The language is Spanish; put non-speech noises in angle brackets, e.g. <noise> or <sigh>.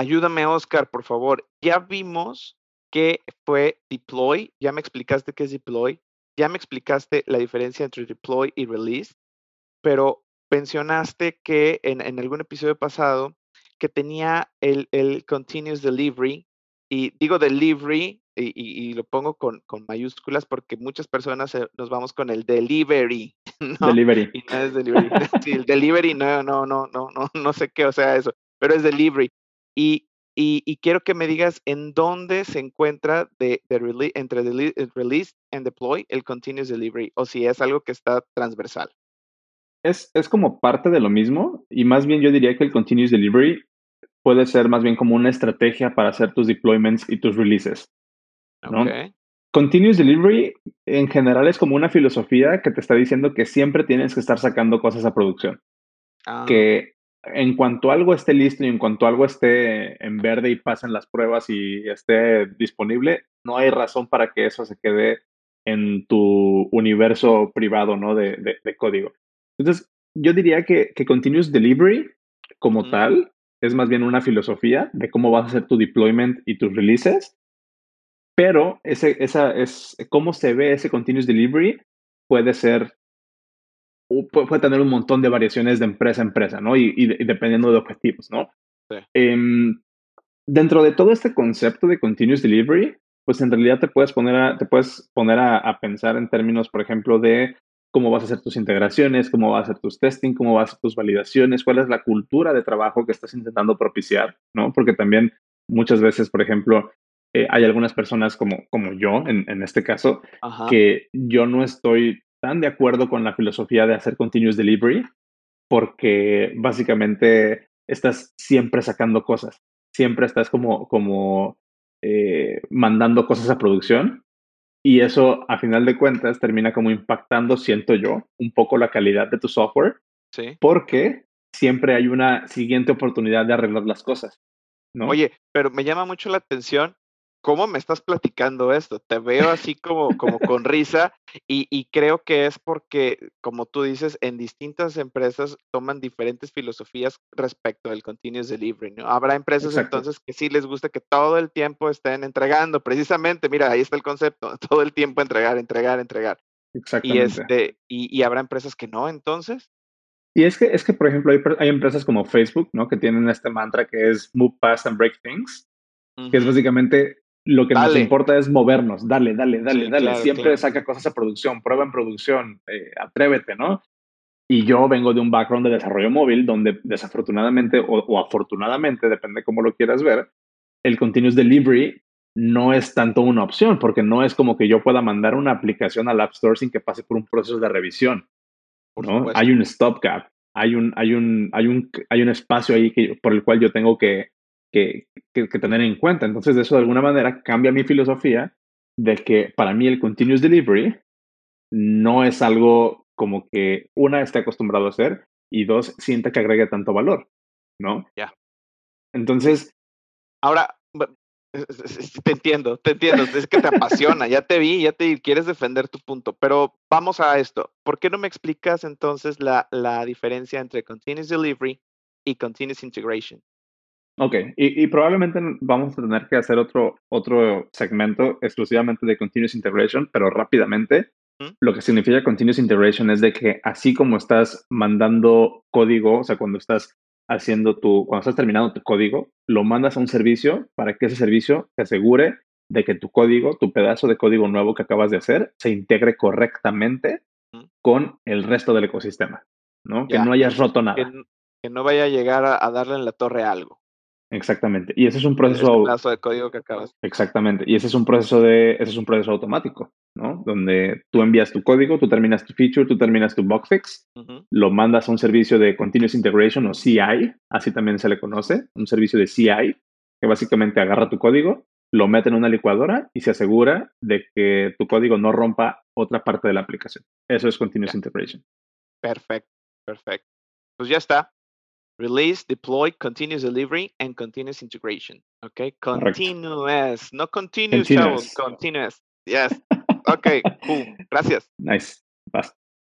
ayúdame Oscar, por favor. Ya vimos que fue deploy, ya me explicaste qué es deploy, ya me explicaste la diferencia entre deploy y release, pero mencionaste que en, en algún episodio pasado que tenía el, el continuous delivery, y digo delivery y, y, lo pongo con, con, mayúsculas porque muchas personas nos vamos con el delivery. <laughs> ¿no? Delivery. Y no es delivery. <laughs> sí, el delivery no, no, no, no, no, no sé qué, o sea, eso, pero es delivery. Y, y, y quiero que me digas en dónde se encuentra de, de release, entre el release and deploy el continuous delivery, o si es algo que está transversal. Es, es como parte de lo mismo, y más bien yo diría que el continuous delivery puede ser más bien como una estrategia para hacer tus deployments y tus releases. ¿no? Okay. Continuous Delivery en general es como una filosofía que te está diciendo que siempre tienes que estar sacando cosas a producción. Ah, Que en cuanto algo esté listo y en cuanto algo esté en verde y pasen las pruebas y esté disponible, no hay razón para que eso se quede en tu universo privado ¿no? de, de, de código. Entonces, yo diría que, que Continuous Delivery como tal es más bien una filosofía de cómo vas a hacer tu deployment y tus releases, pero ese, esa es cómo se ve ese continuous delivery puede ser puede tener un montón de variaciones de empresa a empresa, ¿no? Y, y de- y dependiendo de objetivos, ¿no? Sí. Em, dentro de todo este concepto de continuous delivery, pues en realidad te puedes poner a, te puedes poner a, a pensar en términos, por ejemplo, de cómo vas a hacer tus integraciones, cómo vas a hacer tus testing, cómo vas a hacer tus validaciones, cuál es la cultura de trabajo que estás intentando propiciar, ¿no? Porque también muchas veces, por ejemplo, eh, hay algunas personas como, como yo, en, en este caso, Ajá. que yo no estoy tan de acuerdo con la filosofía de hacer continuous delivery porque básicamente estás siempre sacando cosas, siempre estás como, como eh, mandando cosas a producción y eso a final de cuentas termina como impactando, siento yo, un poco la calidad de tu software Sí. porque siempre hay una siguiente oportunidad de arreglar las cosas, ¿no? Oye, pero me llama mucho la atención cómo me estás platicando esto. Te veo así como, como con risa y, y creo que es porque, como tú dices, en distintas empresas toman diferentes filosofías respecto del continuous delivery. ¿no? Habrá empresas Exacto. entonces que sí les gusta que todo el tiempo estén entregando. Precisamente, mira, ahí está el concepto, <laughs> todo el tiempo entregar, entregar, entregar. Y, Exactamente. este, y, y habrá empresas que no, entonces. Y es que, es que, por ejemplo, hay, hay empresas como Facebook, ¿no? Que tienen este mantra que es move fast and break things, que es básicamente lo que nos Dale. importa es movernos, dale, dale, dale, Sí, dale. claro, Siempre claro. saca cosas a producción, prueba en producción, eh, atrévete, ¿no? Y yo vengo de un background de desarrollo móvil donde desafortunadamente o, o afortunadamente, depende cómo lo quieras ver, el continuous delivery no es tanto una opción, porque no es como que yo pueda mandar una aplicación al App Store sin que pase por un proceso de revisión. ¿no? Hay un stopgap, hay un, hay un, hay un, hay un espacio ahí que, por el cual yo tengo que, que, que, que tener en cuenta. Entonces, eso de alguna manera cambia mi filosofía de que para mí el continuous delivery no es algo como que una esté acostumbrado a hacer y dos sienta que agregue tanto valor, ¿no? Ya. Entonces, Ahora, te entiendo, te entiendo, es que te apasiona, ya te vi, ya te vi, quieres defender tu punto, pero vamos a esto. ¿Por qué no me explicas entonces la, la diferencia entre continuous delivery y continuous integration? Ok, y, y probablemente vamos a tener que hacer otro, otro segmento exclusivamente de Continuous Integration, pero rápidamente. ¿Mm? Lo que significa Continuous Integration es de que así como estás mandando código, o sea, cuando estás haciendo tu, cuando estás terminando tu código, lo mandas a un servicio para que ese servicio te asegure de que tu código, tu pedazo de código nuevo que acabas de hacer, se integre correctamente ¿Mm? con el resto del ecosistema, ¿no? Que no hayas roto nada. que no vaya a llegar a, a darle en la torre algo. Exactamente. Y ese es un proceso de código que acabas. Exactamente. Y ese es un proceso de, ese es un proceso automático, ¿no? Donde tú envías tu código, tú terminas tu feature, tú terminas tu bug fix, lo mandas a un servicio de Continuous Integration o CI, así también se le conoce, un servicio de CI, que básicamente agarra tu código, lo mete en una licuadora y se asegura de que tu código no rompa otra parte de la aplicación. Eso es Continuous. Integration. Perfecto, perfecto. Pues ya está. Release, deploy, continuous delivery, and continuous integration. Ok, continuous, no continuous, Continuous. continuous. Yes. Ok, cool. Gracias. <laughs> Nice. Vas.